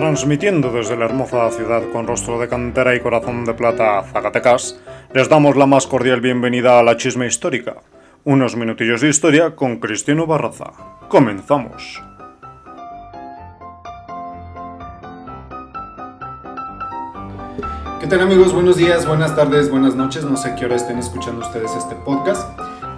Transmitiendo desde la hermosa ciudad con rostro de cantera y corazón de plata, Zacatecas, les damos la más cordial bienvenida a la chisme histórica. Unos minutillos de historia con Cristiano Barraza. Comenzamos. ¿Qué tal amigos? Buenos días, buenas tardes, buenas noches. No sé qué hora estén escuchando ustedes este podcast.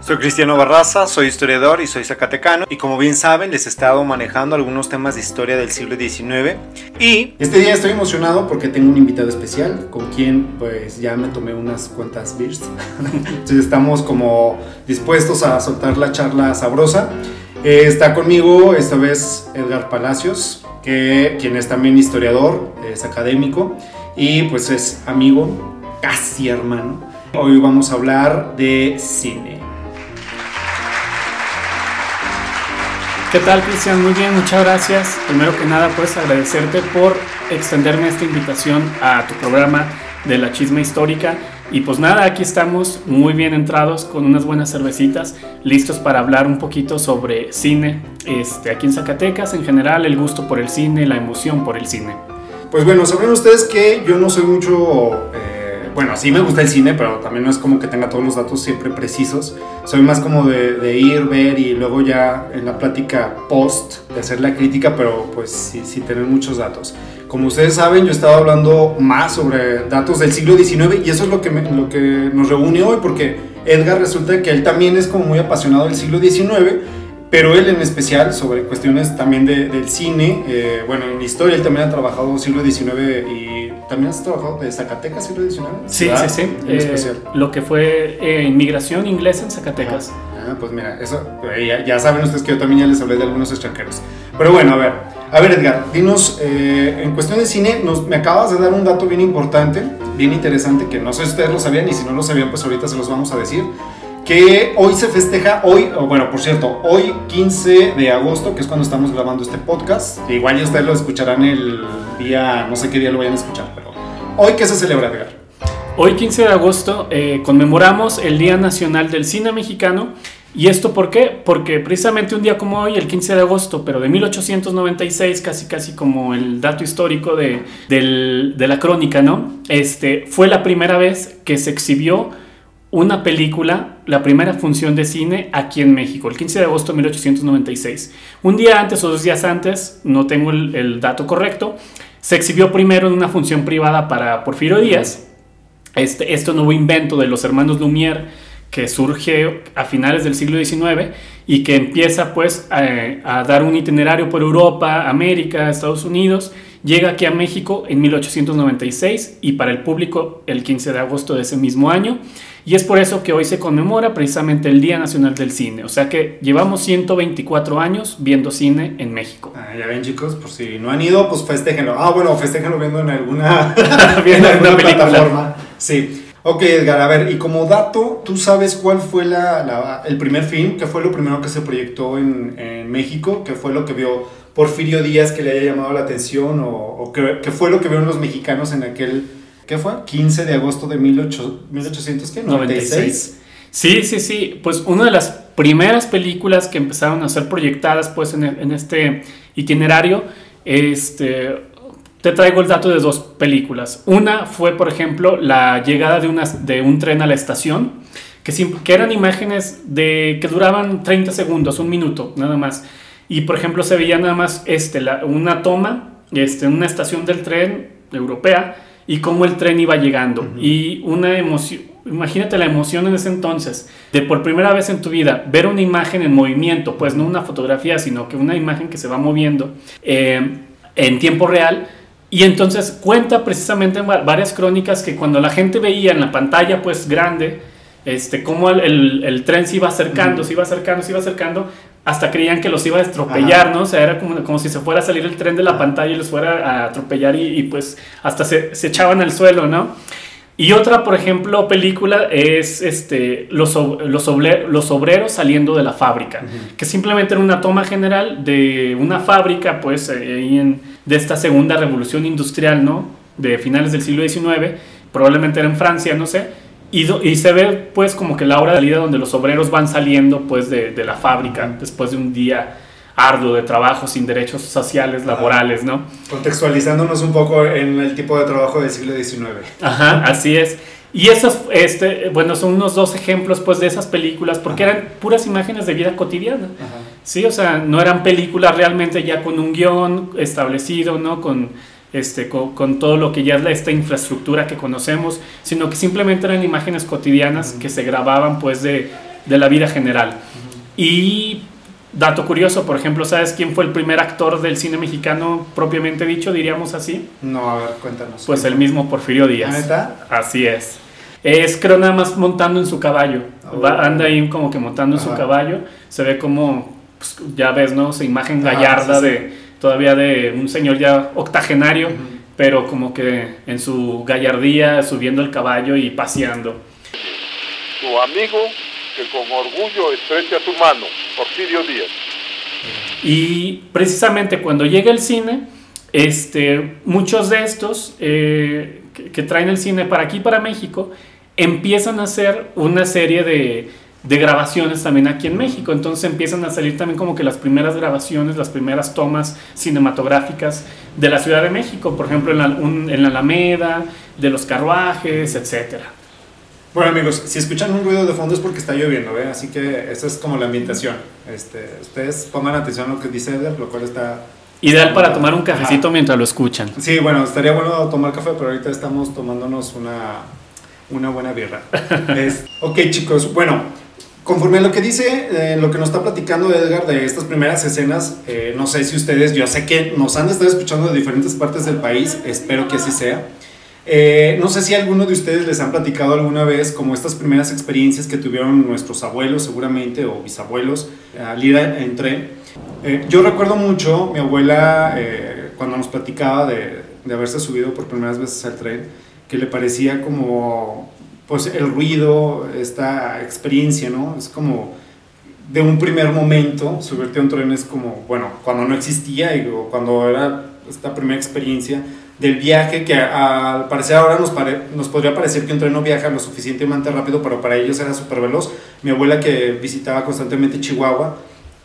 Soy Cristiano Barraza, soy historiador y soy zacatecano y como bien saben les he estado manejando algunos temas de historia del siglo XIX y Este día estoy emocionado porque tengo un invitado especial con quien pues ya me tomé unas cuantas beers. Entonces estamos como dispuestos a soltar la charla sabrosa. Eh, está conmigo esta vez Edgar Palacios, que, quien es también historiador, es académico y pues es amigo, casi hermano. Hoy vamos a hablar de cine. ¿Qué tal, Cristian? Muy bien, muchas gracias. Primero que nada, pues agradecerte por extenderme esta invitación a tu programa de la chisma histórica. Y pues nada, aquí estamos muy bien entrados con unas buenas cervecitas, listos para hablar un poquito sobre cine. Este, aquí en Zacatecas, en general, el gusto por el cine, la emoción por el cine. Pues bueno, saben ustedes que yo no soy mucho... bueno, sí me gusta el cine, pero también no es como que tenga todos los datos siempre precisos. Soy más como de, de ir, ver y luego ya en la plática post de hacer la crítica, pero pues sí, sí tener muchos datos. Como ustedes saben, yo estaba hablando más sobre datos del siglo XIX y eso es lo que, me- lo que nos reúne hoy, porque Edgar resulta que él también es como muy apasionado del siglo XIX, pero él en especial sobre cuestiones también de- del cine. eh, bueno, en historia él también ha trabajado siglo XIX y también has trabajado de Zacatecas siglo XIX. Sí, ¿verdad? sí, sí. En Eh, especial. lo que fue eh, inmigración inglesa en Zacatecas. Ah, pues mira, eso, eh, ya, ya saben ustedes que yo también ya les hablé de algunos extranjeros. Pero bueno, a ver, a ver Edgar, dinos, eh, en cuestión de cine, nos, me acabas de dar un dato bien importante, bien interesante, que no sé si ustedes lo sabían y si no lo sabían, pues ahorita se los vamos a decir. Que hoy se festeja, hoy, bueno, por cierto, hoy 15 de agosto, que es cuando estamos grabando este podcast. Igual ya ustedes lo escucharán el día, no sé qué día lo vayan a escuchar, pero hoy, ¿qué se celebra, Edgar? Hoy 15 de agosto eh, conmemoramos el Día Nacional del Cine Mexicano. ¿Y esto por qué? Porque precisamente un día como hoy, el 15 de agosto, pero de 1896, casi casi como el dato histórico de, de la crónica, ¿no? Este, fue la primera vez que se exhibió una película, la primera función de cine aquí en México, el 15 de agosto de 1896. Un día antes o dos días antes, no tengo el, dato correcto, se exhibió primero en una función privada para Porfirio Díaz, este, este nuevo invento de los hermanos Lumière que surge a finales del siglo XIX y que empieza pues a, a dar un itinerario por Europa, América, Estados Unidos, llega aquí a México en 1896 y para el público el 15 de agosto de ese mismo año y es por eso que hoy se conmemora precisamente el Día Nacional del Cine, o sea que llevamos 124 años viendo cine en México. Ah, ya ven chicos, por si no han ido, pues festéjenlo. Ah, bueno, festéjenlo viendo en alguna, Viendo en alguna plataforma. Sí. Ok, Edgar, a ver, y como dato, ¿tú sabes cuál fue la, la- el primer film? ¿Qué fue lo primero que se proyectó en, en México? ¿Qué fue lo que vio Porfirio Díaz que le haya llamado la atención? ¿O, qué fue lo que vieron los mexicanos en aquel, ¿qué fue? 15 de agosto de 18, 1896. Sí, sí, sí. Pues una de las primeras películas que empezaron a ser proyectadas pues en, este itinerario, este, te traigo el dato de dos películas. Una fue, por ejemplo, la llegada de, una, de un tren a la estación, que, que eran imágenes de, que duraban 30 segundos, un minuto, nada más. Y, por ejemplo, se veía nada más este, la- una toma este, una estación del tren europea y cómo el tren iba llegando. Y una emoción, imagínate la emoción en ese entonces, de por primera vez en tu vida ver una imagen en movimiento, pues no una fotografía, sino que una imagen que se va moviendo eh, en tiempo real. Y entonces cuenta precisamente en va- varias crónicas que cuando la gente veía en la pantalla pues grande, este, cómo el, el- el tren se iba acercando, se iba acercando, se iba acercando, hasta creían que los iba a estropellar, Ajá. ¿no? O sea, era como, como si se fuera a salir el tren de la pantalla y los fuera a atropellar y, y, pues hasta se, se echaban al suelo, ¿no? Y otra, por ejemplo, película es este, los, los, obreros saliendo de la fábrica, que simplemente era una toma general de una fábrica, pues, eh, ahí en- de esta segunda revolución industrial, ¿no? De finales del siglo XIX, probablemente era en Francia, no sé, y, do- y se ve, pues, como que la hora de salida donde los obreros van saliendo, pues, de, de la fábrica después de un día arduo de trabajo sin derechos sociales, laborales, ¿no? Contextualizándonos un poco en el tipo de trabajo del siglo XIX. Ajá, así es. Y esos, este, bueno, son unos dos ejemplos pues de esas películas, porque eran puras imágenes de vida cotidiana. Sí, o sea, no eran películas realmente ya con un guion establecido, ¿no? Con, este, con, todo lo que ya es esta infraestructura que conocemos, sino que simplemente eran imágenes cotidianas que se grababan pues de, de la vida general. Y dato curioso, por ejemplo, ¿sabes quién fue el primer actor del cine mexicano propiamente dicho, diríamos así? No, a ver, cuéntanos. Pues el mismo Porfirio Díaz. ¿Neta? Así es. Es creo nada más montando en su caballo. Oh. Va, anda ahí como que montando en su caballo. Se ve como, pues, ya ves, ¿no? Esa imagen gallarda sí, sí. de todavía de un señor ya octogenario, pero como que en su gallardía subiendo el caballo y paseando. Tu amigo que con orgullo estrecha tu mano, Porfirio Díaz. Y precisamente cuando llega el cine, este, muchos de estos eh, que, que traen el cine para aquí, para México, empiezan a hacer una serie de, de grabaciones también aquí en México. Entonces empiezan a salir también como que las primeras grabaciones, las primeras tomas cinematográficas de la Ciudad de México, por ejemplo en la, un- en la Alameda, de los carruajes, etcétera. Bueno amigos, si escuchan un ruido de fondo es porque está lloviendo, ¿eh? así que esa es como la ambientación. Este, ustedes pongan atención a lo que dice Edgar, lo cual está... Ideal para tomar un cafecito Ajá. mientras lo escuchan. Sí, bueno, estaría bueno tomar café, pero ahorita estamos tomándonos una, una buena birra. Es- ok chicos, bueno, conforme a lo que dice, eh, lo que nos está platicando Edgar de estas primeras escenas, eh, no sé si ustedes, yo sé que nos han estado escuchando de diferentes partes del país, espero que así sea. Eh, no sé si alguno de ustedes les han platicado alguna vez como estas primeras experiencias que tuvieron nuestros abuelos seguramente o bisabuelos al ir en tren. Eh, yo recuerdo mucho mi abuela eh, cuando nos platicaba de, de haberse subido por primeras veces al tren, que le parecía como pues el ruido, esta experiencia, ¿no? Es como de un primer momento, subirte a un tren es como, bueno, cuando no existía y, cuando era esta primera experiencia del viaje que al parecer ahora nos, pare- nos podría parecer que un tren no viaja lo suficientemente rápido, pero para ellos era súper veloz. Mi abuela que visitaba constantemente Chihuahua,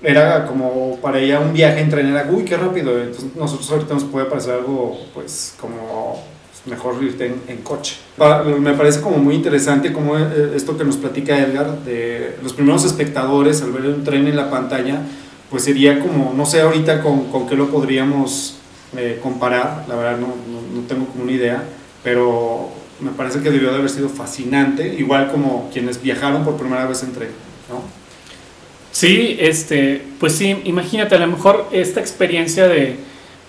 era como para ella un viaje en tren era, uy, qué rápido. Entonces nosotros ahorita nos puede parecer algo, pues, como mejor irte en, coche. Pa- Me parece como muy interesante como eh, esto que nos platica Edgar, de los primeros espectadores al ver un tren en la pantalla, pues sería como, no sé ahorita con, con qué lo podríamos eh, comparar, la verdad no, no, no tengo como una idea, pero me parece que debió de haber sido fascinante, igual como quienes viajaron por primera vez en tren, ¿no? Sí, este, pues sí, imagínate, a lo mejor esta experiencia de,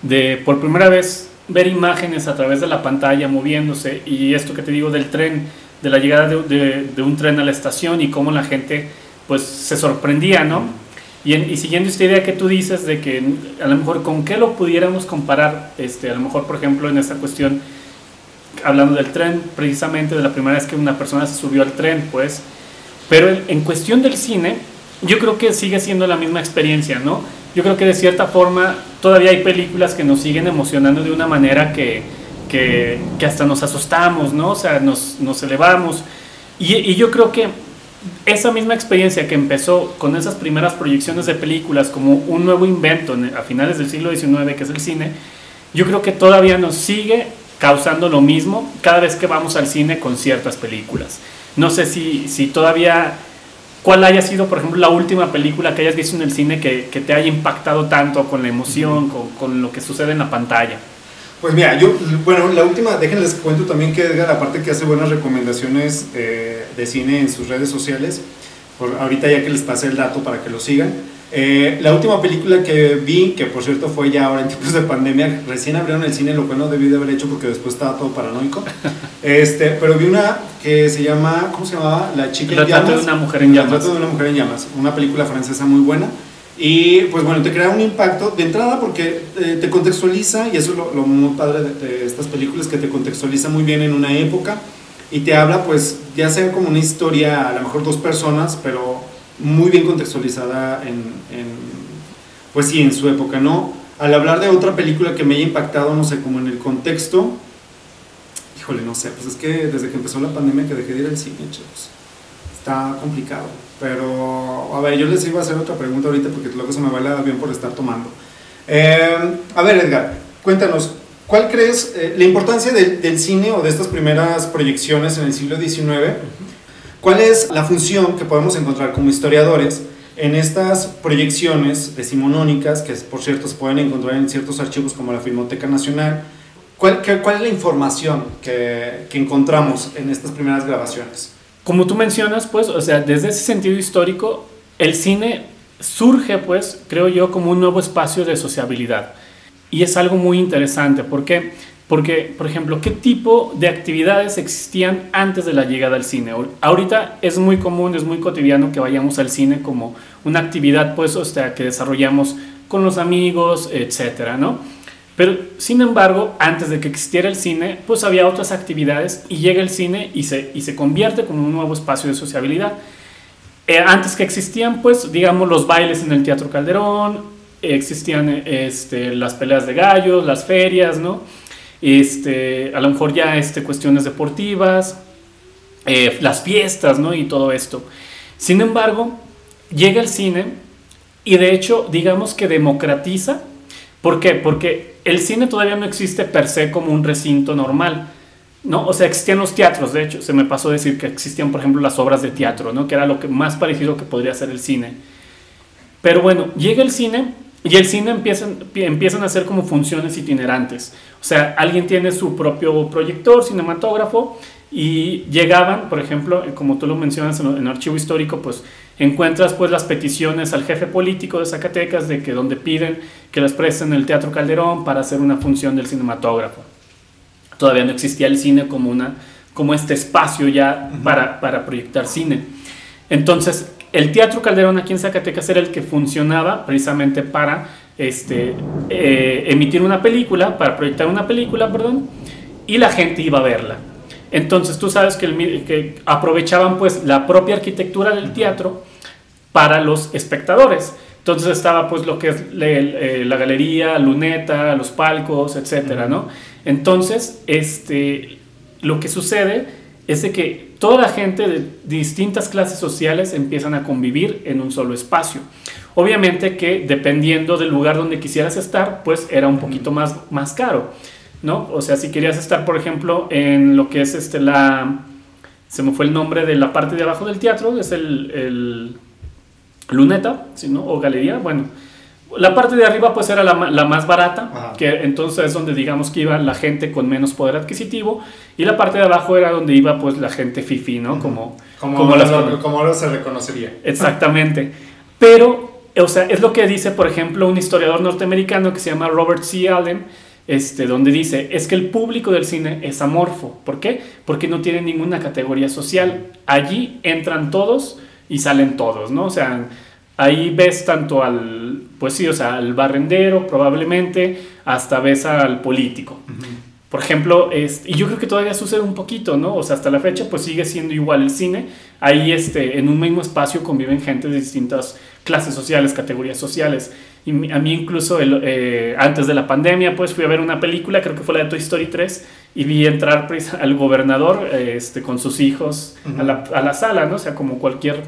de por primera vez ver imágenes a través de la pantalla moviéndose y esto que te digo del tren, de la llegada de, un tren a la estación y cómo la gente pues se sorprendía, ¿no? Y, en- y siguiendo esta idea que tú dices de que a lo mejor con qué lo pudiéramos comparar, este, a lo mejor por ejemplo en esta cuestión, hablando del tren, precisamente de la primera vez que una persona se subió al tren, pues, pero en cuestión del cine, yo creo que sigue siendo la misma experiencia, ¿no? Yo creo que de cierta forma todavía hay películas que nos siguen emocionando de una manera que, que, que hasta nos asustamos, ¿no? O sea, nos, nos elevamos. Y, y yo creo que esa misma experiencia que empezó con esas primeras proyecciones de películas como un nuevo invento en- a finales del siglo XIX, que es el cine, yo creo que todavía nos sigue causando lo mismo cada vez que vamos al cine con ciertas películas. No sé si, si todavía, cuál haya sido, por ejemplo, la última película que hayas visto en el cine que, que te haya impactado tanto con la emoción, con, con lo que sucede en la pantalla. Pues mira, yo, bueno, la última, déjenles cuento también que Edgar, aparte que hace buenas recomendaciones eh, de cine en sus redes sociales, por, ahorita ya que les pasé el dato para que lo sigan. Eh, la última película que vi, que por cierto fue ya ahora en tiempos de pandemia, recién abrieron el cine, lo cual no debí de haber hecho porque después estaba todo paranoico. Este, pero vi una que se llama, ¿cómo se llamaba? La chica El en llamas. de una mujer en llamas. de una mujer en llamas, una película francesa muy buena. Y pues bueno, te crea un impacto de entrada porque eh, te contextualiza, y eso es lo, lo muy padre de, de estas películas, que te contextualiza muy bien en una época y te habla pues ya sea como una historia, a lo mejor dos personas, pero muy bien contextualizada en, pues sí, en su época, ¿no? Al hablar de otra película que me haya impactado, no sé, como en el contexto, híjole, no sé, pues es que desde que empezó la pandemia que dejé de ir al cine, chicos. está complicado. Pero, a ver, yo les iba a hacer otra pregunta ahorita porque luego se me va el avión por estar tomando. Eh, a ver, Edgar, cuéntanos, ¿cuál crees eh, la importancia del cine o de estas primeras proyecciones en el siglo XIX? ¿Cuál es la función que podemos encontrar como historiadores en estas proyecciones decimonónicas, que por cierto se pueden encontrar en ciertos archivos como la Filmoteca Nacional? ¿Cuál, qué- cuál es la información que, que encontramos en estas primeras grabaciones? Como tú mencionas, pues, o sea, desde ese sentido histórico, el cine surge, pues, creo yo, como un nuevo espacio de sociabilidad. Y es algo muy interesante. ¿Por qué? Porque, por ejemplo, ¿qué tipo de actividades existían antes de la llegada al cine? Ahor- Ahorita es muy común, es muy cotidiano que vayamos al cine como una actividad, pues, o sea, que desarrollamos con los amigos, etcétera, ¿no? Pero, sin embargo, antes de que existiera el cine, pues había otras actividades y llega el cine y se, y se convierte como un nuevo espacio de sociabilidad. Eh, antes que existían, pues, digamos, los bailes en el Teatro Calderón, existían este, las peleas de gallos, las ferias, ¿no? Este, a lo mejor ya este, cuestiones deportivas, eh, las fiestas, ¿no? Y todo esto. Sin embargo, llega el cine y de hecho, digamos que democratiza. ¿Por qué? Porque el cine todavía no existe per se como un recinto normal. ¿no? O sea, existían los teatros, de hecho, se me pasó decir que existían, por ejemplo, las obras de teatro, ¿no? Que era lo que más parecido que podría ser el cine. Pero bueno, llega el cine y el cine empiezan, empiezan a hacer como funciones itinerantes. O sea, alguien tiene su propio proyector, cinematógrafo, y llegaban, por ejemplo, como tú lo mencionas en, el archivo histórico, pues encuentras pues las peticiones al jefe político de Zacatecas de que donde piden que les presten el Teatro Calderón para hacer una función del cinematógrafo. Todavía no existía el cine como, una, como este espacio ya para, para proyectar cine. Entonces, el Teatro Calderón aquí en Zacatecas era el que funcionaba precisamente para este, eh, emitir una película, para proyectar una película, perdón, y la gente iba a verla. Entonces tú sabes que, el, que aprovechaban pues la propia arquitectura del teatro para los espectadores. Entonces estaba pues lo que es le, eh, la galería, luneta, los palcos, etcétera, ¿no? Entonces, este, lo que sucede es de que toda la gente de distintas clases sociales empiezan a convivir en un solo espacio. Obviamente que dependiendo del lugar donde quisieras estar, pues era un poquito más, más caro, ¿no? O sea, si querías estar, por ejemplo, en lo que es este, la... Se me fue el nombre de la parte de abajo del teatro, es el, el luneta, ¿sí, no? O galería, bueno. La parte de arriba pues era la, la más barata, Ajá. que entonces es donde digamos que iba la gente con menos poder adquisitivo y la parte de abajo era donde iba pues la gente fifi, ¿no? Como, como, como, las, lo, como ahora se reconocería. Exactamente. Pero, o sea, es lo que dice, por ejemplo, un historiador norteamericano que se llama Robert C. Allen, este, donde dice, es que el público del cine es amorfo. ¿Por qué? Porque no tiene ninguna categoría social. Allí entran todos y salen todos, ¿no? O sea, ahí ves tanto al, pues sí, o sea, al barrendero probablemente, hasta ves al político. Uh -huh. Por ejemplo, este, y yo creo que todavía sucede un poquito, ¿no? O sea, hasta la fecha pues sigue siendo igual el cine. Ahí este, en un mismo espacio conviven gente de distintas clases sociales, categorías sociales. Y a mí incluso el, eh, antes de la pandemia pues fui a ver una película, creo que fue la de Toy Story 3, y vi entrar pues, al gobernador eh, este, con sus hijos uh -huh. a, la, a la sala, ¿no? O sea, como cualquier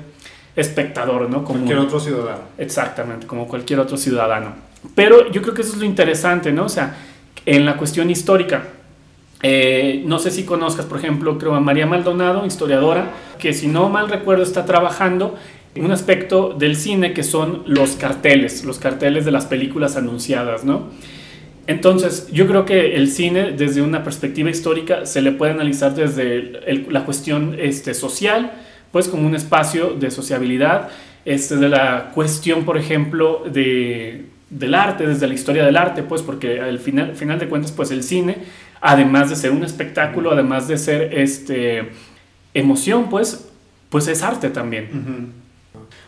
espectador, ¿no? Como cualquier otro ciudadano. Exactamente, como cualquier otro ciudadano. Pero yo creo que eso es lo interesante, ¿no? O sea, en la cuestión histórica. Eh, no sé si conozcas, por ejemplo, creo a María Maldonado, historiadora, que si no mal recuerdo está trabajando en un aspecto del cine que son los carteles, los carteles de las películas anunciadas, ¿no? Entonces, yo creo que el cine, desde una perspectiva histórica, se le puede analizar desde el, el, la cuestión este, social, pues como un espacio de sociabilidad, este, de la cuestión, por ejemplo, de, del arte, desde la historia del arte, pues porque al final, final de cuentas, pues el cine, además de ser un espectáculo, además de ser este, emoción, pues, pues es arte también. Uh -huh.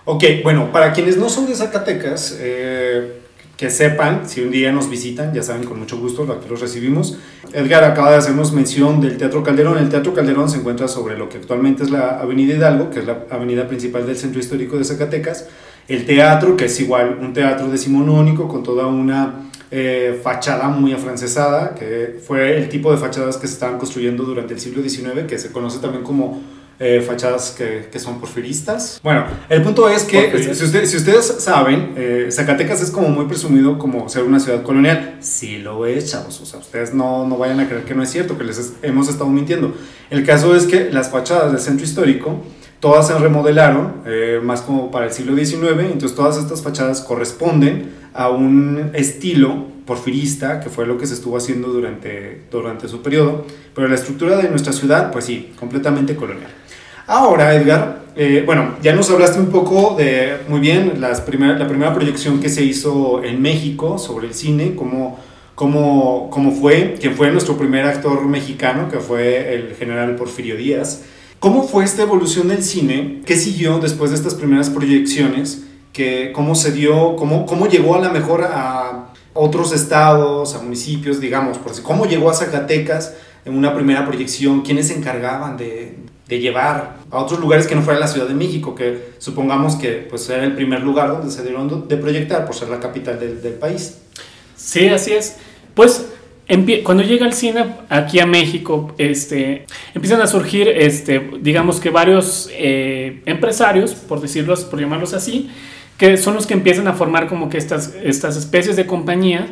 Ok, bueno, para quienes no son de Zacatecas, eh, que sepan, si un día nos visitan, ya saben, con mucho gusto, aquí los recibimos. Edgar acaba de hacernos mención del Teatro Calderón. El Teatro Calderón se encuentra sobre lo que actualmente es la Avenida Hidalgo, que es la avenida principal del centro histórico de Zacatecas. El teatro, que es igual un teatro decimonónico con toda una eh, fachada muy afrancesada, que fue el tipo de fachadas que se estaban construyendo durante el siglo XIX, que se conoce también como eh, fachadas que, que, son porfiristas. Bueno, el punto es que, si, ustedes, si ustedes saben, eh, Zacatecas es como muy presumido como ser una ciudad colonial. Sí lo es, chavos. O sea, ustedes no, no vayan a creer que no es cierto, que les hemos estado mintiendo. El caso es que las fachadas del centro histórico todas se remodelaron, eh, más como para el siglo XIX, entonces todas estas fachadas corresponden a un estilo porfirista, que fue lo que se estuvo haciendo durante, durante su periodo, pero la estructura de nuestra ciudad, pues sí, completamente colonial. Ahora, Edgar, eh, bueno, ya nos hablaste un poco de, muy bien, las primer, la primera proyección que se hizo en México sobre el cine, cómo, cómo, cómo fue, quién fue nuestro primer actor mexicano, que fue el general Porfirio Díaz. ¿Cómo fue esta evolución del cine? ¿Qué siguió después de estas primeras proyecciones? ¿Qué, ¿Cómo se dio? Cómo, ¿Cómo llegó a la mejor a otros estados, a municipios, digamos? Por ¿Cómo llegó a Zacatecas en una primera proyección? ¿Quiénes se encargaban de, de llevar a otros lugares que no fuera la Ciudad de México? Que supongamos que pues, era el primer lugar donde se dieron de proyectar por ser la capital del, del país. Sí, así es. Pues cuando llega el cine aquí a México, este, empiezan a surgir, este, digamos que varios eh, empresarios, por decirlos, por llamarlos así, que son los que empiezan a formar como que estas, estas especies de compañías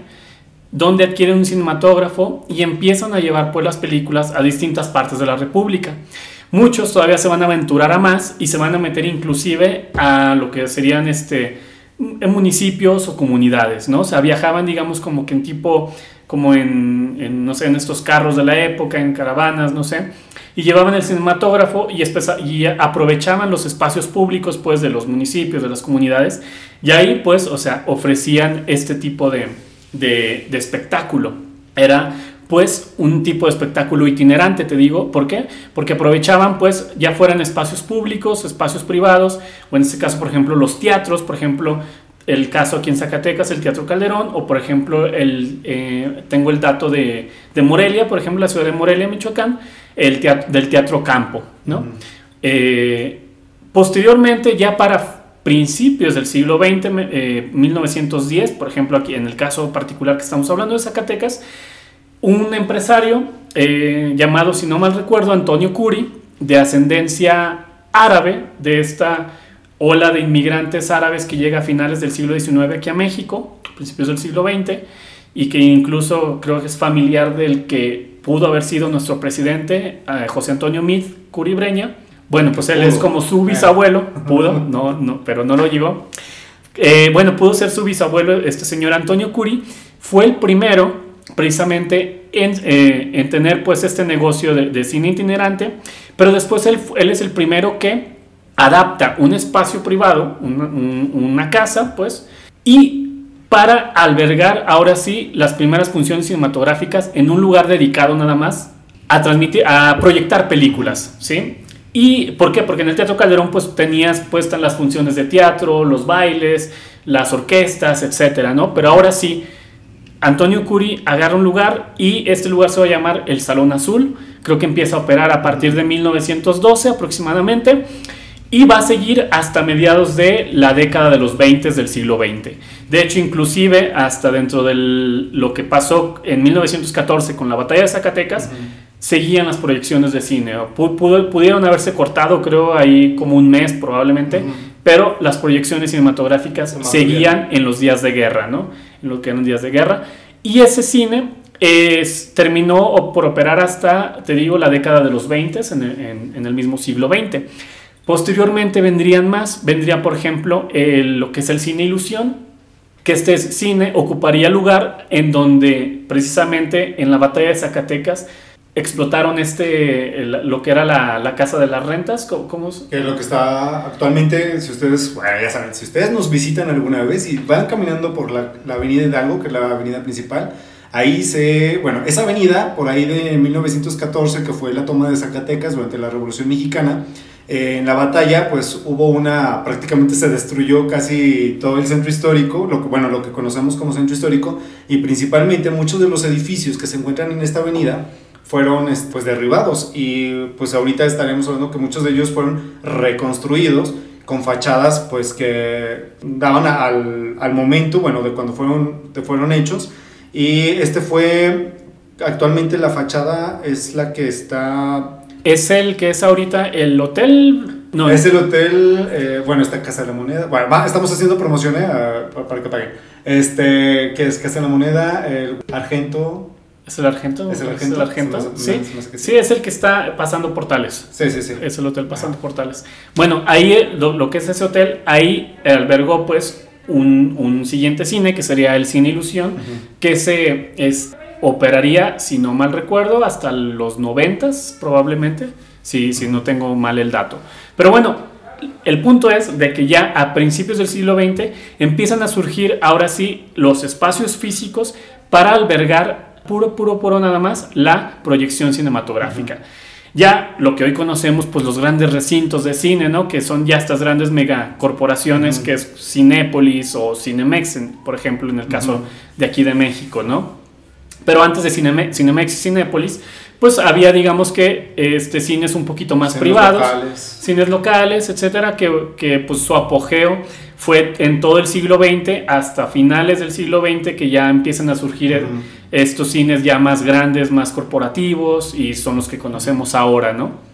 donde adquieren un cinematógrafo y empiezan a llevar pues las películas a distintas partes de la República. Muchos todavía se van a aventurar a más y se van a meter inclusive a lo que serían este, en municipios o comunidades, ¿no? O sea, viajaban digamos como que en tipo como en, no sé, en estos carros de la época, en caravanas, no sé, y llevaban el cinematógrafo y, y aprovechaban los espacios públicos, pues, de los municipios, de las comunidades, y ahí, pues, o sea, ofrecían este tipo de, de espectáculo. Era pues un tipo de espectáculo itinerante, te digo, ¿por qué? Porque aprovechaban pues ya fueran espacios públicos, espacios privados, o en este caso, por ejemplo, los teatros, por ejemplo, el caso aquí en Zacatecas, el Teatro Calderón, o por ejemplo, el, eh, tengo el dato de, de, Morelia, por ejemplo, la ciudad de Morelia, Michoacán, el teatro, del Teatro Campo. ¿no? Eh, posteriormente, ya para principios del siglo XX, 1910, eh, por ejemplo, aquí en el caso particular que estamos hablando de Zacatecas, un empresario llamado, si no mal recuerdo, Antonio Curi, de ascendencia árabe, de esta ola de inmigrantes árabes que llega a finales del siglo XIX aquí a México, principios del siglo XX, y que incluso creo que es familiar del que pudo haber sido nuestro presidente, eh, José Antonio Mid Curibreña. Bueno, pues él es como su bisabuelo, pudo, no, no, pero no lo llegó. Eh, bueno, pudo ser su bisabuelo, este señor Antonio Curi, fue el primero precisamente en, eh, en tener pues este negocio de, cine itinerante, pero después él, él es el primero que adapta un espacio privado, una, casa, pues, y para albergar ahora sí las primeras funciones cinematográficas en un lugar dedicado nada más a transmitir, a proyectar películas, ¿sí? ¿Y por qué? Porque en el Teatro Calderón pues tenías puestas las funciones de teatro, los bailes, las orquestas, etcétera, ¿no? Pero ahora sí, Antonio Curi agarra un lugar y este lugar se va a llamar el Salón Azul. Creo que empieza a operar a partir de 1912 aproximadamente y va a seguir hasta mediados de la década de los 20 del siglo XX. De hecho, inclusive hasta dentro de lo que pasó en 1914 con la batalla de Zacatecas, seguían las proyecciones de cine. pudieron haberse cortado, creo, ahí como un mes probablemente, pero las proyecciones cinematográficas seguían en los días de guerra, ¿no? Lo que eran días de guerra. Y ese cine terminó por operar hasta, te digo, la década de los 20 en, en el mismo siglo XX. Posteriormente vendrían más, vendría por ejemplo lo que es el cine ilusión, que este cine ocuparía lugar en donde precisamente en la batalla de Zacatecas explotaron este lo que era la, casa de las rentas ¿cómo, Que lo que está actualmente si ustedes bueno, ya saben si ustedes nos visitan alguna vez y van caminando por la, la avenida Hidalgo que es la avenida principal ahí se bueno esa avenida por ahí de 1914 que fue la toma de Zacatecas durante la Revolución Mexicana eh, en la batalla, pues hubo una, prácticamente se destruyó casi todo el centro histórico, lo que, bueno, lo que conocemos como centro histórico, y principalmente muchos de los edificios que se encuentran en esta avenida fueron pues derribados y pues ahorita estaremos hablando que muchos de ellos fueron reconstruidos con fachadas pues que daban al, al momento, bueno, de cuando fueron, de fueron hechos y este fue, actualmente la fachada es la que está es el que es ahorita el hotel. No, es el hotel, eh, bueno, está Casa de la Moneda. Bueno, va, estamos haciendo promociones a- para que paguen. Este, que es Casa de la Moneda, el Argento. ¿Es el Argento? ¿Es el Argento? Sí. sí. sí, es el que está pasando portales. Sí, sí, sí. Es el hotel pasando portales. Bueno, ahí eh, lo, lo que es ese hotel, ahí albergó pues un, un siguiente cine que sería el Cine Ilusión, que se es, operaría, si no mal recuerdo, hasta los noventas probablemente, si, si no tengo mal el dato. Pero bueno, el punto es de que ya a principios del siglo XX empiezan a surgir ahora sí los espacios físicos para albergar puro, puro, puro nada más la proyección cinematográfica. Ya lo que hoy conocemos, pues los grandes recintos de cine, ¿no? Que son ya estas grandes megacorporaciones, que es Cinépolis o Cinemex, por ejemplo, en el caso de aquí de México, ¿no? Pero antes de Cineme- Cinemex y Cinépolis, pues había, digamos que, este, cines un poquito más Cines privados locales. cines locales, etcétera, que, que, pues su apogeo fue en todo el siglo XX hasta finales del siglo XX que ya empiezan a surgir estos cines ya más grandes, más corporativos y son los que conocemos ahora, ¿no?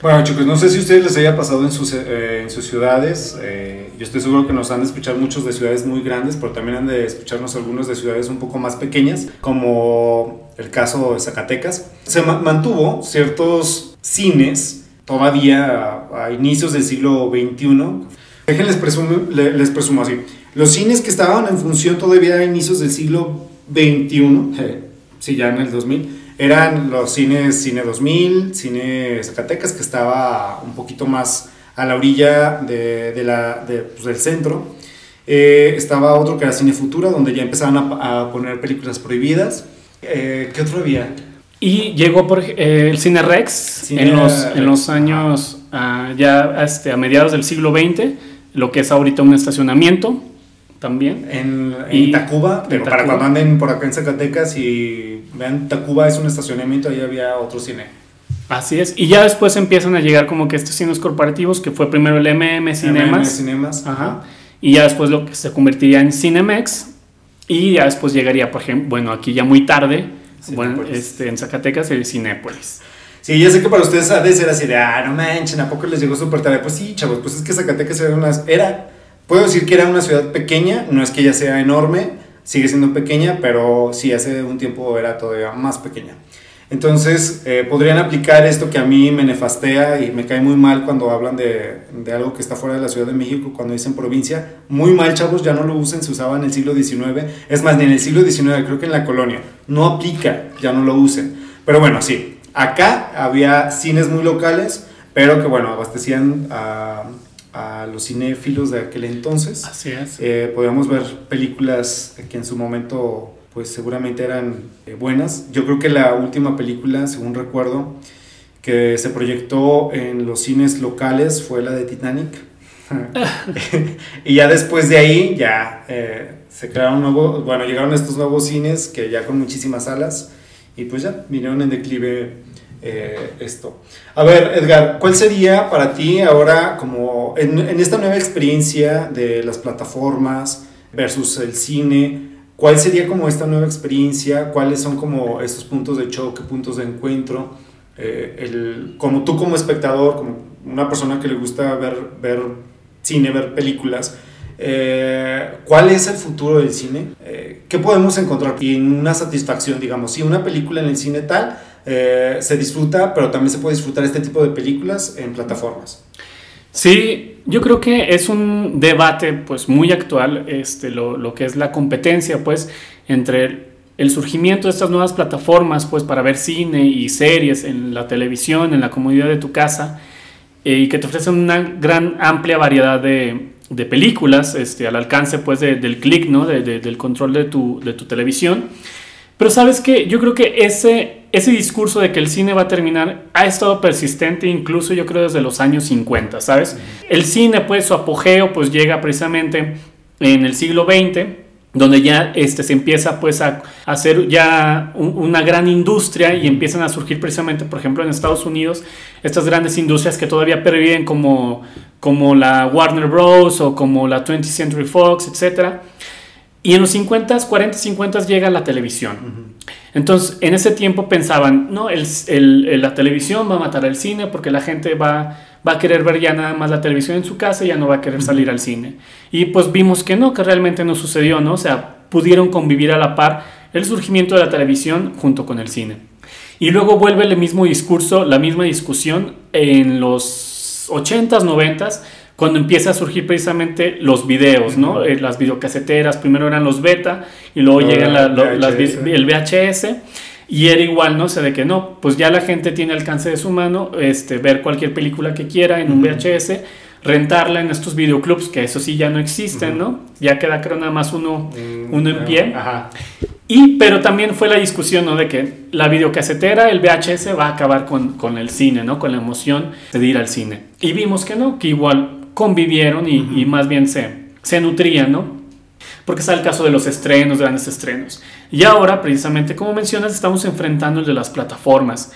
Bueno, chicos, no sé si a ustedes les haya pasado en sus, eh, en sus ciudades. eh, yo estoy seguro que nos han de escuchar muchos de ciudades muy grandes, pero también han de escucharnos algunos de ciudades un poco más pequeñas, como el caso de Zacatecas. Se ma- mantuvo ciertos cines todavía a, inicios del siglo XXI. Déjenles presumo, le- les presumo así. Los cines que estaban en función todavía a inicios del siglo XXI, eh, sí, ya en el 2000, eran los cines Cine 2000, Cine Zacatecas, que estaba un poquito más a la orilla de, de la, pues, del centro. Eh, estaba otro que era Cine Futura, donde ya empezaban a poner películas prohibidas. Eh, ¿Qué otro había? Y llegó por eh, el Cine Rex Cine en, los, en Rex, los años ah, ya este, a mediados del siglo XX, lo que es ahorita un estacionamiento también. En, en Y- Tacuba, pero en para Tacuba. cuando anden por acá en Zacatecas y vean Tacuba es un estacionamiento, ahí había otro cine. Así es. Y ya después empiezan a llegar como que estos cines corporativos, que fue primero el MM Cinemas. MM Cinemas. Ajá. Y ya después lo que se convertiría en Cinemex. Y ya después llegaría, por ejemplo, bueno, aquí ya muy tarde, bueno, este, en Zacatecas, el Cinépolis. Sí, ya sé que para ustedes ha de ser así de, ah, no manchen, ¿a poco les llegó súper tarde? Pues sí, chavos, pues es que Zacatecas era una, era, puedo decir que era una ciudad pequeña, no es que ya sea enorme, sigue siendo pequeña, pero sí, hace un tiempo era todavía más pequeña. Entonces, eh, podrían aplicar esto que a mí me nefastea y me cae muy mal cuando hablan de, de algo que está fuera de la Ciudad de México, cuando dicen provincia. Muy mal, chavos, ya no lo usen, se usaba en el siglo XIX. Es más, ni en el siglo XIX, creo que en la colonia. No aplica, ya no lo usen. Pero bueno, sí, acá había cines muy locales, pero que bueno, abastecían a, a los cinéfilos de aquel entonces. Así es. Eh, podíamos ver películas que en su momento pues seguramente eran eh, buenas. Yo creo que la última película, según recuerdo, que se proyectó en los cines locales fue la de Titanic. y ya después de ahí ya eh, se crearon nuevos, bueno, llegaron estos nuevos cines que ya con muchísimas salas y pues ya vinieron en declive eh, esto. A ver, Edgar, ¿cuál sería para ti ahora como en, en esta nueva experiencia de las plataformas versus el cine? ¿Cuál sería como esta nueva experiencia? ¿Cuáles son como estos puntos de choque, puntos de encuentro? Eh, el, como tú como espectador, como una persona que le gusta ver, ver cine, ver películas, eh, ¿cuál es el futuro del cine? Eh, ¿Qué podemos encontrar? Y en una satisfacción, digamos, si una película en el cine tal eh, se disfruta, pero también se puede disfrutar este tipo de películas en plataformas. Sí, yo creo que es un debate pues muy actual, este, lo, que es la competencia pues entre el, surgimiento de estas nuevas plataformas pues para ver cine y series en la televisión, en la comodidad de tu casa eh, y que te ofrecen una gran amplia variedad de, películas este, al alcance pues de- del clic, ¿no? De- de- del control de tu, de tu televisión. Pero sabes que yo creo que ese, ese discurso de que el cine va a terminar ha estado persistente incluso yo creo desde los años 50, ¿sabes? El cine pues su apogeo pues llega precisamente en el siglo XX donde ya este, se empieza pues a, hacer ya un- una gran industria y empiezan a surgir precisamente, por ejemplo, en Estados Unidos, estas grandes industrias que todavía perviven como, como la Warner Bros. o como la 20th Century Fox, etc. Y en los 50s, 40s, 50s llega la televisión. Entonces, en ese tiempo pensaban, no, el, el, la televisión va a matar al cine porque la gente va, va a querer ver ya nada más la televisión en su casa y ya no va a querer salir al cine. Y pues vimos que no, que realmente no sucedió, ¿no? O sea, pudieron convivir a la par el surgimiento de la televisión junto con el cine. Y luego vuelve el mismo discurso, la misma discusión en los 80s, 90s, cuando empieza a surgir precisamente los videos, ¿no? Eh, las videocaseteras, primero eran los beta y luego llegan el VHS. Y era igual, ¿no? O sea, de que no, pues ya la gente tiene alcance de su mano, este, ver cualquier película que quiera en un VHS, rentarla en estos videoclubs, que eso sí ya no existen, ¿no? Ya queda creo nada más uno, mm, uno en pie. Ajá. Y, pero también fue la discusión, ¿no? De que la videocasetera, el VHS, va a acabar con, con el cine, ¿no? Con la emoción de ir al cine. Y vimos que no, que igual convivieron y, más bien se, se nutrían, ¿no? Porque está el caso de los estrenos, grandes estrenos. Y ahora, precisamente como mencionas, estamos enfrentando el de las plataformas.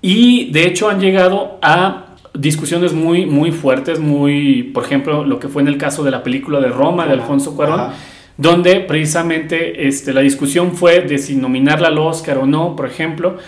Y de hecho han llegado a discusiones muy, muy fuertes, muy, por ejemplo, lo que fue en el caso de la película de Roma de Alfonso Cuarón, donde precisamente este, la discusión fue de si nominarla al Oscar o no, por ejemplo,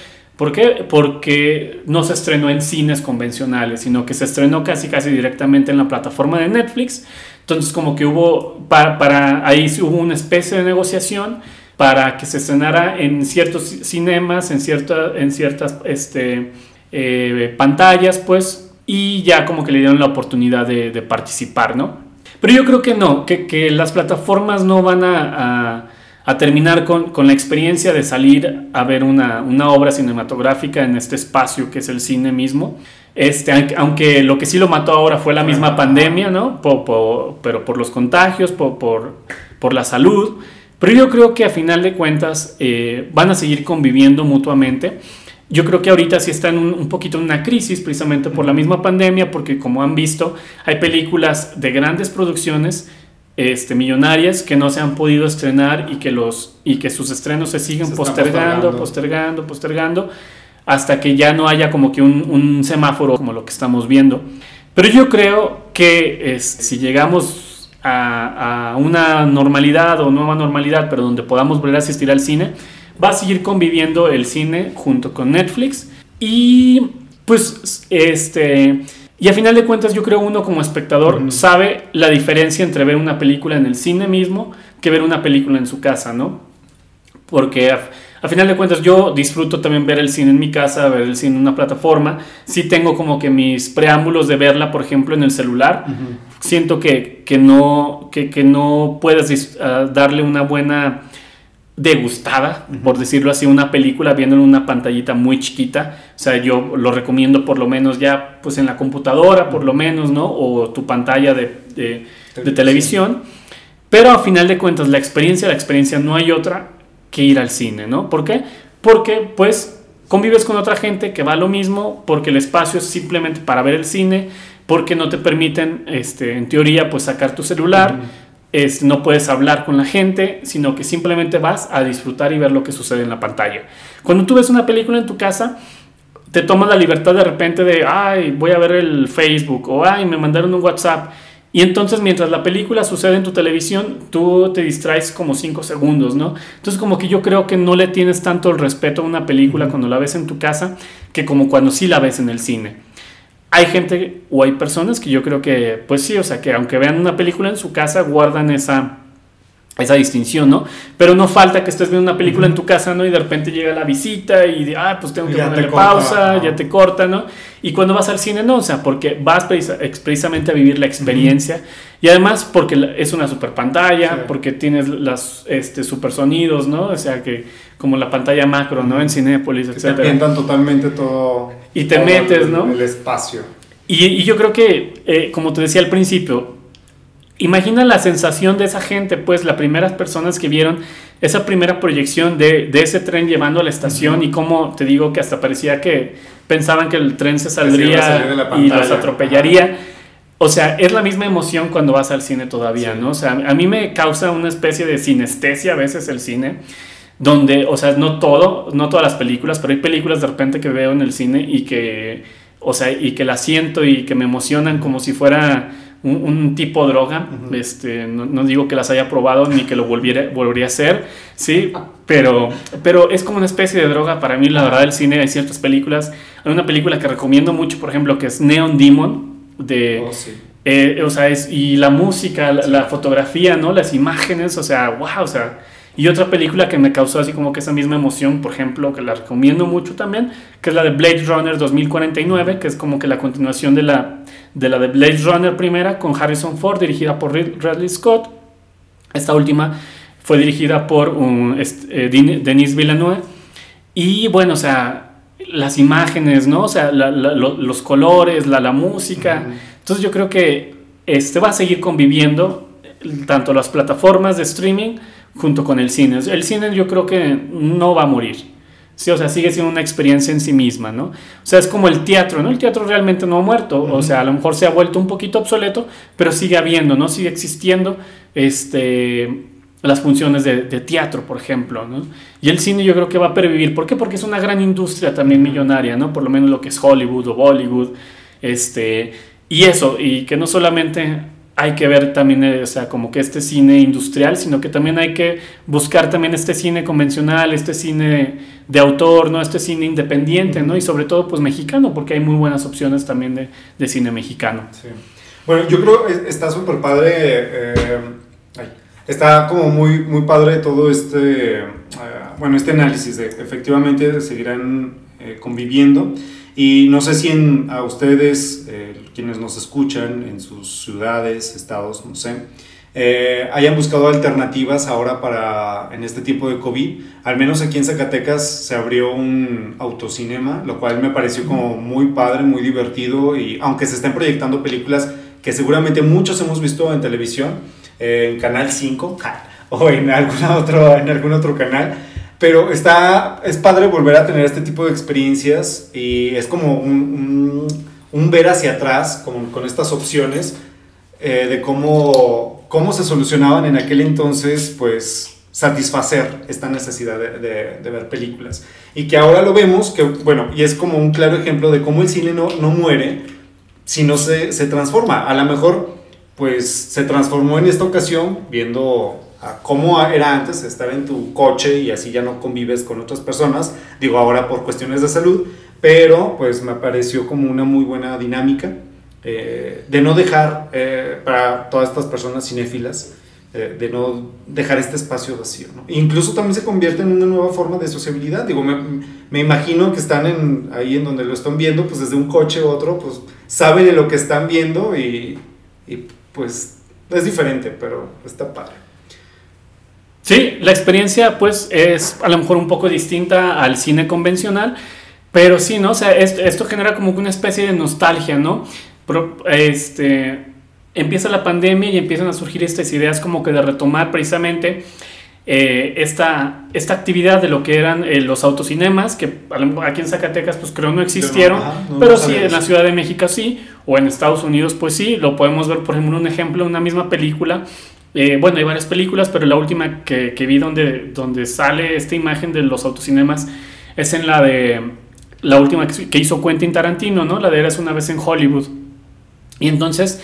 ¿Por qué? Porque no se estrenó en cines convencionales, sino que se estrenó casi casi directamente en la plataforma de Netflix. Entonces como que hubo, para, ahí hubo una especie de negociación para que se estrenara en ciertos cinemas, en, cierta, en ciertas este, eh, pantallas, pues, y ya como que le dieron la oportunidad de, participar, ¿no? Pero yo creo que no, que, las plataformas no van a terminar con, con, la experiencia de salir a ver una, una, obra cinematográfica en este espacio que es el cine mismo. Este, aunque lo que sí lo mató ahora fue la misma pandemia, ¿no? pero por los contagios, por, por, la salud. Pero yo creo que a final de cuentas eh, van a seguir conviviendo mutuamente. Yo creo que ahorita sí están un, un, poquito en una crisis precisamente por la misma pandemia, porque como han visto, hay películas de grandes producciones este, millonarias que no se han podido estrenar y que, los, y que sus estrenos se siguen postergando, postergando, postergando, hasta que ya no haya como que un, semáforo como lo que estamos viendo. Pero yo creo que si llegamos a, a, una normalidad o nueva normalidad, pero donde podamos volver a asistir al cine, va a seguir conviviendo el cine junto con Netflix y pues este y a final de cuentas yo creo uno como espectador sabe la diferencia entre ver una película en el cine mismo que ver una película en su casa, ¿no? Porque a, final de cuentas yo disfruto también ver el cine en mi casa, ver el cine en una plataforma. Sí tengo como que mis preámbulos de verla, por ejemplo, en el celular. Siento que, que, no, que, que no puedes ah, darle una buena degustada, por decirlo así, una película viendo en una pantallita muy chiquita. O sea, yo lo recomiendo por lo menos ya, pues en la computadora, por lo menos, ¿no? O tu pantalla de, de, televisión. Pero a final de cuentas, la experiencia, la experiencia no hay otra que ir al cine, ¿no? ¿Por qué? Porque, pues, convives con otra gente que va a lo mismo, porque el espacio es simplemente para ver el cine, porque no te permiten, este, en teoría, pues sacar tu celular es, no puedes hablar con la gente, sino que simplemente vas a disfrutar y ver lo que sucede en la pantalla. Cuando tú ves una película en tu casa, te tomas la libertad de repente de, ay, voy a ver el Facebook o, ay, me mandaron un WhatsApp. Y entonces mientras la película sucede en tu televisión, tú te distraes como 5 segundos, ¿no? Entonces como que yo creo que no le tienes tanto el respeto a una película cuando la ves en tu casa que como cuando sí la ves en el cine hay gente o hay personas que yo creo que, pues sí, o sea, que aunque vean una película en su casa, guardan esa, esa distinción, ¿no? Pero no falta que estés viendo una película en tu casa, ¿no? Y de repente llega la visita y, ah, pues tengo que ponerle pausa, ya te corta, ¿no? Y cuando vas al cine, no, o sea, porque vas precisamente a vivir la experiencia y además porque es una super pantalla, porque tienes los este, super sonidos, ¿no? O sea, que como la pantalla macro, ¿no? En Cinépolis, etc. Te totalmente todo. Y te metes, ¿no? El espacio. Y, yo creo que, eh, como te decía al principio, imagina la sensación de esa gente, pues, las primeras personas que vieron esa primera proyección de, de ese tren llevando a la estación y cómo te digo que hasta parecía que pensaban que el tren se saldría y los atropellaría. O sea, es la misma emoción cuando vas al cine todavía, ¿no? O sea, a mí me causa una especie de sinestesia a veces el cine donde, o sea, no todo, no todas las películas, pero hay películas de repente que veo en el cine y que, o sea, y que las siento y que me emocionan como si fuera un, tipo de droga. este, no, digo que las haya probado ni que lo volviera, volvería a hacer, ¿sí? Pero, pero es como una especie de droga para mí, la verdad, del cine. Hay ciertas películas. Hay una película que recomiendo mucho, por ejemplo, que es Neon Demon, de... Oh, eh, o sea, es, y la música, la, fotografía, ¿no? Las imágenes, o sea, wow, o sea... Y otra película que me causó así como que esa misma emoción, por ejemplo, que la recomiendo mucho también, que es la de Blade Runner 2049, que es como que la continuación de la de la de Blade Runner primera con Harrison Ford, dirigida por Ridley Scott. Esta última fue dirigida por un, eh, Denis Villeneuve. Y bueno, o sea, las imágenes, ¿no? O sea, los colores, la, música. Entonces yo creo que este va a seguir conviviendo tanto las plataformas de streaming junto con el cine. El cine yo creo que no va a morir. Sí, o sea, sigue siendo una experiencia en sí misma, ¿no? O sea, es como el teatro, ¿no? El teatro realmente no ha muerto, o sea, a lo mejor se ha vuelto un poquito obsoleto, pero sigue habiendo, ¿no? Sigue existiendo este, las funciones de, teatro, por ejemplo, ¿no? Y el cine yo creo que va a pervivir. ¿Por qué? Porque es una gran industria también millonaria, ¿no? Por lo menos lo que es Hollywood o Bollywood, este, y eso, y que no solamente hay que ver también, eh, o sea, como que este cine industrial, sino que también hay que buscar también este cine convencional, este cine de autor, ¿no? Este cine independiente, ¿no? Y sobre todo, pues, mexicano, porque hay muy buenas opciones también de, de cine mexicano. Bueno, yo creo que está súper padre, eh, está como muy, muy padre todo este, eh, bueno, este análisis de efectivamente seguirán conviviendo. Y no sé si a ustedes, eh, quienes nos escuchan en sus ciudades, estados, no sé, eh, hayan buscado alternativas ahora para en este tipo de COVID. Al menos aquí en Zacatecas se abrió un autocinema, lo cual me pareció como muy padre, muy divertido y aunque se estén proyectando películas que seguramente muchos hemos visto en televisión, eh, en Canal 5 o en, alguna otro, en algún otro canal, pero está, es padre volver a tener este tipo de experiencias y es como un, un, ver hacia atrás con, con estas opciones eh, de cómo, cómo se solucionaban en aquel entonces, pues satisfacer esta necesidad de, de, ver películas. Y que ahora lo vemos, que bueno, y es como un claro ejemplo de cómo el cine no, no muere, sino se, se transforma. A lo mejor, pues se transformó en esta ocasión viendo a cómo era antes estar en tu coche y así ya no convives con otras personas, digo ahora por cuestiones de salud, pero pues me pareció como una muy buena dinámica eh, de no dejar eh, para todas estas personas cinéfilas, eh, de no dejar este espacio vacío. ¿no? Incluso también se convierte en una nueva forma de sociabilidad, digo, me, me imagino que están en, ahí en donde lo están viendo, pues desde un coche u otro, pues saben de lo que están viendo y, y pues es diferente, pero está padre. Sí, la experiencia pues es a lo mejor un poco distinta al cine convencional, pero sí, ¿no? O sea, esto, genera como una especie de nostalgia, ¿no? este, empieza la pandemia y empiezan a surgir estas ideas como que de retomar precisamente eh, esta, esta actividad de lo que eran eh, los autocinemas, que aquí en Zacatecas pues creo no existieron, pero, sí en la Ciudad de México sí, o en Estados Unidos pues sí, lo podemos ver por ejemplo un ejemplo, una misma película eh, bueno, hay varias películas, pero la última que, vi donde, donde sale esta imagen de los autocinemas es en la de la última que, hizo Quentin Tarantino, ¿no? La de Eres una vez en Hollywood. Y entonces,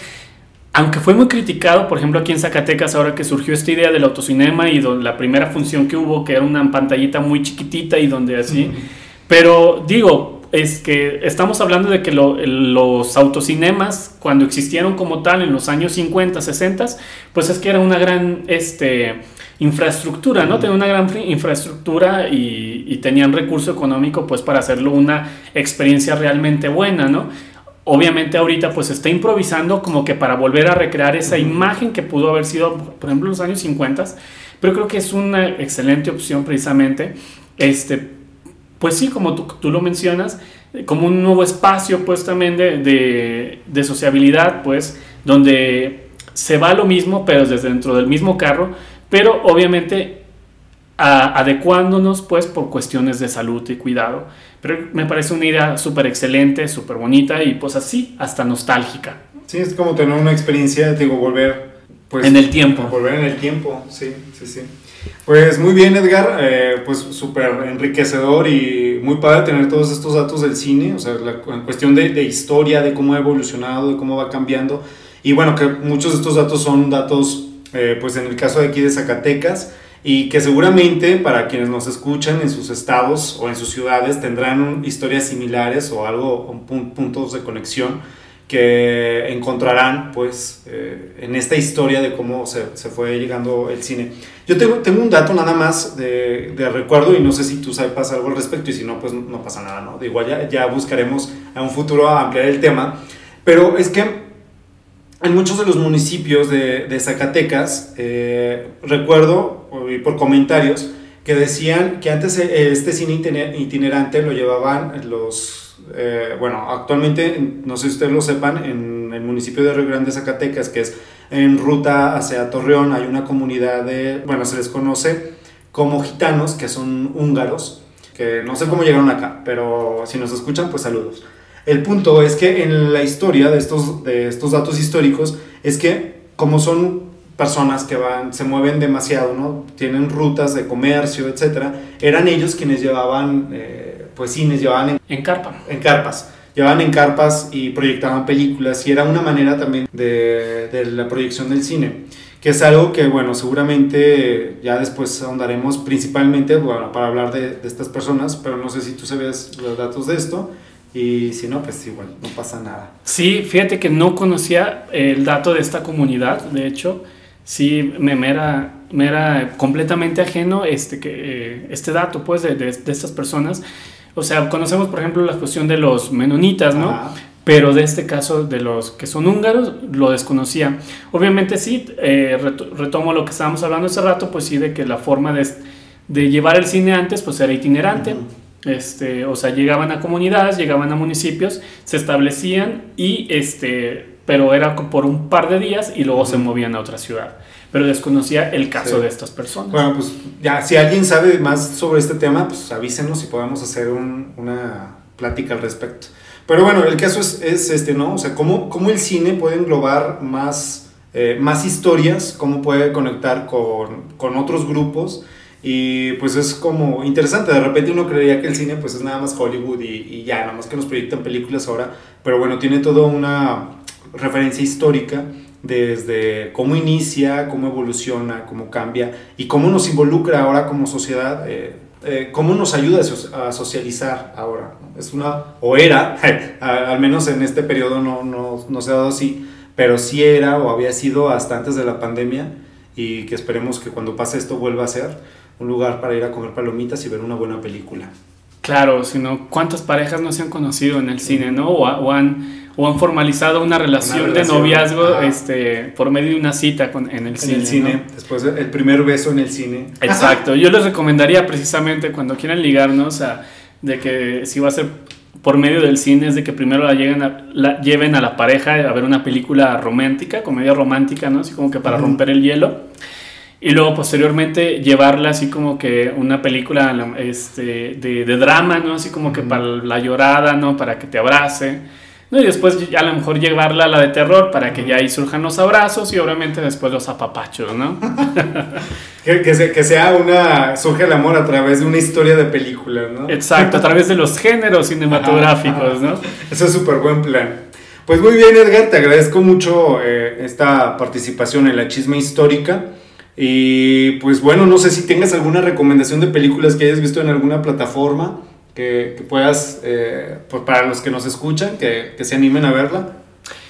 aunque fue muy criticado, por ejemplo, aquí en Zacatecas, ahora que surgió esta idea del autocinema y donde la primera función que hubo, que era una pantallita muy chiquitita y donde así. Pero digo, es que estamos hablando de que los autocinemas, cuando existieron como tal en los años 50, 60, pues es que era una gran este, infraestructura, ¿no? Tenían una gran infraestructura y, tenían recurso económico pues para hacerlo una experiencia realmente buena, ¿no? Obviamente ahorita pues está improvisando como que para volver a recrear esa imagen que pudo haber sido, por ejemplo, en los años 50, pero creo que es una excelente opción precisamente este, pues sí, como tú, lo mencionas, como un nuevo espacio pues también de, de, sociabilidad, pues, donde se va lo mismo, pero desde dentro del mismo carro, pero obviamente adecuándonos pues por cuestiones de salud y cuidado. Pero me parece una idea súper excelente, súper bonita y pues así, hasta nostálgica. Sí, es como tener una experiencia, digo, volver pues... En el tiempo. Volver en el tiempo, sí, sí, sí. Pues muy bien, Edgar, eh, pues súper enriquecedor y muy padre tener todos estos datos del cine, o sea, en cuestión de, de, historia, de cómo ha evolucionado, de cómo va cambiando. Y bueno, que muchos de estos datos son datos, eh, pues en el caso de aquí de Zacatecas, y que seguramente para quienes nos escuchan en sus estados o en sus ciudades tendrán historias similares o algo, puntos de conexión que encontrarán pues eh, en esta historia de cómo se, se, fue llegando el cine. Yo tengo, tengo un dato nada más de, de, recuerdo y no sé si tú sabes algo al respecto y si no pues no pasa nada, ¿no? De igual ya, ya buscaremos a un futuro ampliar el tema, pero es que en muchos de los municipios de, de Zacatecas, eh, recuerdo, por comentarios, que decían que antes eh, este cine itinerante lo llevaban los eh, bueno, actualmente, no sé si ustedes lo sepan, en el municipio de Río Grande, Zacatecas, que es en ruta hacia Torreón, hay una comunidad de, bueno, se les conoce como gitanos, que son húngaros, que no sé cómo llegaron acá, pero si nos escuchan, pues saludos. El punto es que en la historia de estos, de estos datos históricos es que como son personas que van, se mueven demasiado, ¿no? Tienen rutas de comercio, etcétera, eran ellos quienes llevaban... Eh, pues cines, llevaban en, en carpa. En carpas. Llevaban en carpas y proyectaban películas y era una manera también de, de la proyección del cine que es algo que, bueno, seguramente ya después ahondaremos principalmente, bueno, para hablar de, de, estas personas, pero no sé si tú sabes los datos de esto, y si no, pues igual, no pasa nada. Sí, fíjate que no conocía el dato de esta comunidad, de hecho, sí me, me, era, me era completamente ajeno este, que, eh, este dato, pues, de, de, de estas personas, o sea, conocemos, por ejemplo, la cuestión de los menonitas, ¿no? Pero de este caso, de los que son húngaros, lo desconocía. Obviamente sí, eh, retomo lo que estábamos hablando hace rato, pues sí, de que la forma de, de llevar el cine antes, pues era itinerante. Este, o sea, llegaban a comunidades, llegaban a municipios, se establecían y este, pero era por un par de días y luego se movían a otra ciudad pero desconocía el caso de estas personas. Bueno, pues ya, si alguien sabe más sobre este tema, pues avísenos y podemos hacer un, una plática al respecto. Pero bueno, el caso es, es este, ¿no? O sea, cómo, cómo el cine puede englobar más, eh, más historias, cómo puede conectar con, con otros grupos. Y pues es como interesante, de repente uno creería que el cine pues es nada más Hollywood y, y ya, nada más que nos proyectan películas ahora, pero bueno, tiene toda una referencia histórica desde cómo inicia, cómo evoluciona, cómo cambia y cómo nos involucra ahora como sociedad, eh, eh, cómo nos ayuda a socializar ahora. Es una, o era, al menos en este periodo no, no, no se ha dado así, pero sí era o había sido hasta antes de la pandemia y que esperemos que cuando pase esto vuelva a ser un lugar para ir a comer palomitas y ver una buena película. Claro, sino cuántas parejas no se han conocido en el cine, ¿no? O, o han o han formalizado una relación, de noviazgo este, por medio de una cita con, en el cine. En el cine, después el primer beso en el cine. Exacto, yo les recomendaría precisamente cuando quieran ligarnos a, de que si va a ser por medio del cine es de que primero la, lleguen a, la lleven a la pareja a ver una película romántica, comedia romántica, ¿no? Así como que para romper el hielo. Y luego posteriormente llevarla así como que una película este, de, de drama, ¿no? Así como que para la llorada, ¿no? Para que te abrace ¿no? Y después a lo mejor llevarla a la de terror para que ya ahí surjan los abrazos y obviamente después los apapachos, ¿no? que, que, sea una, surge el amor a través de una historia de película, ¿no? Exacto, a través de los géneros cinematográficos, ¿no? Eso es súper buen plan. Pues muy bien, Edgar, te agradezco mucho eh, esta participación en la chisma histórica. Y pues bueno, no sé si tengas alguna recomendación de películas que hayas visto en alguna plataforma que, puedas, eh, pues para los que nos escuchan, que, que, se animen a verla.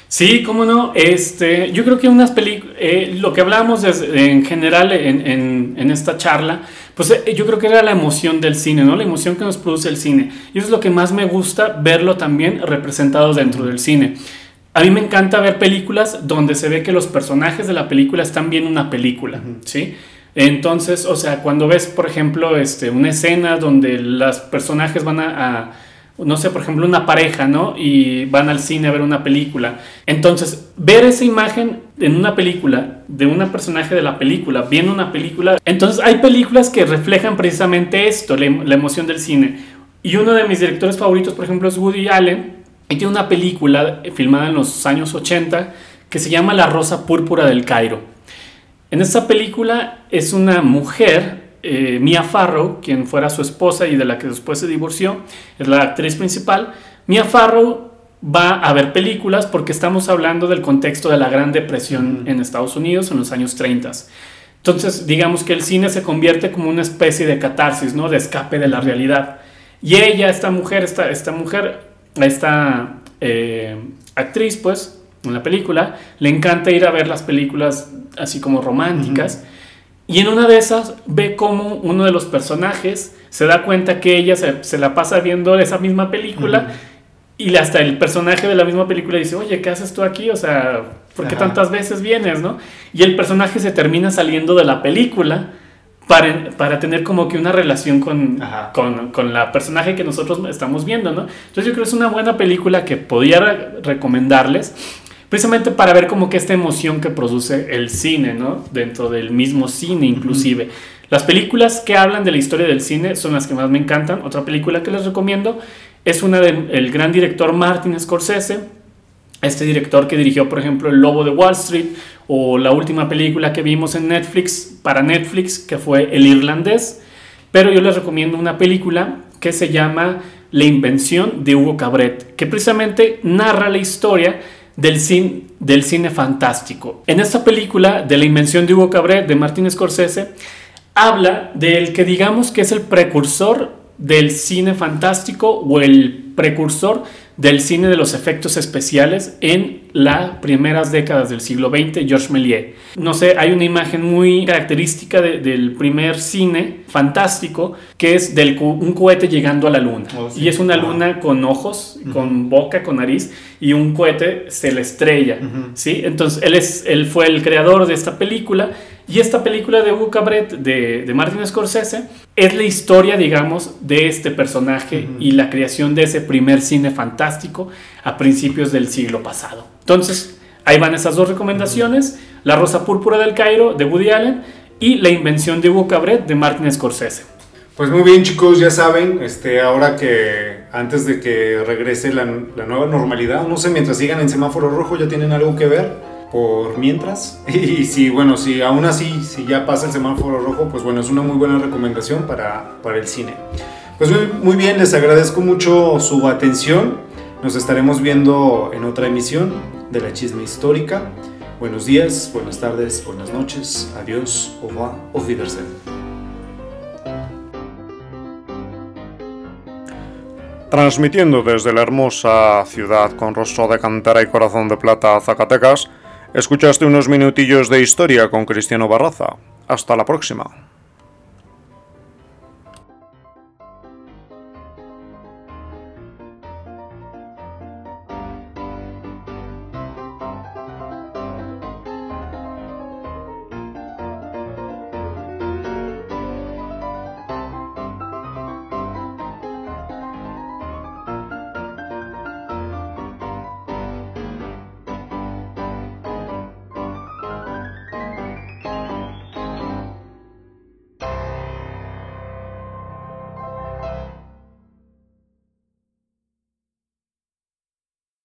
Sí, cómo no. Este, yo creo que unas películas, eh, lo que hablábamos en general en, en, en, esta charla, pues eh, yo creo que era la emoción del cine, ¿no? La emoción que nos produce el cine. Y eso es lo que más me gusta, verlo también representado dentro del cine. A mí me encanta ver películas donde se ve que los personajes de la película están viendo una película, ¿sí? Entonces, o sea, cuando ves, por ejemplo, este, una escena donde los personajes van a, no sé, por ejemplo, una pareja, ¿no? Y van al cine a ver una película. Entonces, ver esa imagen en una película, de un personaje de la película, viendo una película. Entonces, hay películas que reflejan precisamente esto, la, la emoción del cine. Y uno de mis directores favoritos, por ejemplo, es Woody Allen. Tiene una película filmada en los años 80 que se llama La Rosa Púrpura del Cairo. En esta película es una mujer, eh, Mia Farrow, quien fuera su esposa y de la que después se divorció, es la actriz principal. Mia Farrow va a ver películas porque estamos hablando del contexto de la Gran Depresión en Estados Unidos en los años 30. Entonces, digamos que el cine se convierte como una especie de catarsis, ¿no? De escape de la realidad. Y ella, esta mujer, esta, esta mujer, esta eh, actriz, pues, en la película, le encanta ir a ver las películas así como románticas. Y en una de esas ve como uno de los personajes se da cuenta que ella se, la pasa viendo esa misma película. Y hasta el personaje de la misma película dice, oye, ¿qué haces tú aquí? O sea, ¿por qué tantas veces vienes, no? Y el personaje se termina saliendo de la película para, para tener como que una relación con, con, con, la personaje que nosotros estamos viendo, ¿no? Entonces yo creo que es una buena película que podría recomendarles, precisamente para ver como que esta emoción que produce el cine, ¿no? Dentro del mismo cine inclusive. Las películas que hablan de la historia del cine son las que más me encantan. Otra película que les recomiendo es una del gran director Martin Scorsese, este director que dirigió, por ejemplo, El Lobo de Wall Street o la última película que vimos en Netflix, para Netflix, que fue El Irlandés. Pero yo les recomiendo una película que se llama La Invención de Hugo Cabret, que precisamente narra la historia del cine, del cine fantástico. En esta película de La Invención de Hugo Cabret de Martin Scorsese, habla del que digamos que es el precursor del cine fantástico o el precursor del cine de los efectos especiales en las primeras décadas del siglo XX, Georges Méliès. No sé, hay una imagen muy característica del primer cine fantástico que es de un cohete llegando a la luna. Oh, y es una luna con ojos, con boca, con nariz, y un cohete se le estrella. ¿sí? Entonces, él, es, él fue el creador de esta película y esta película de Hugo Cabret, de, de Martin Scorsese, es la historia, digamos, de este personaje y la creación de ese primer cine fantástico a principios del siglo pasado. Entonces, ahí van esas dos recomendaciones, La Rosa Púrpura del Cairo, de Woody Allen, y La Invención de Hugo Cabret, de Martin Scorsese. Pues muy bien chicos, ya saben, este, ahora que antes de que regrese la, la nueva normalidad, no sé, mientras sigan en semáforo rojo ya tienen algo que ver por mientras. Y si, bueno, si aún así, si ya pasa el semáforo rojo, pues bueno, es una muy buena recomendación para, para el cine. Pues muy, bien, les agradezco mucho su atención. Nos estaremos viendo en otra emisión de la chisme histórica. Buenos días, buenas tardes, buenas noches. Adiós, au revoir, auf Wiedersehen. Transmitiendo desde la hermosa ciudad con rostro de cantera y corazón de plata, Zacatecas, Escuchaste unos minutillos de historia con Cristiano Barraza. Hasta la próxima.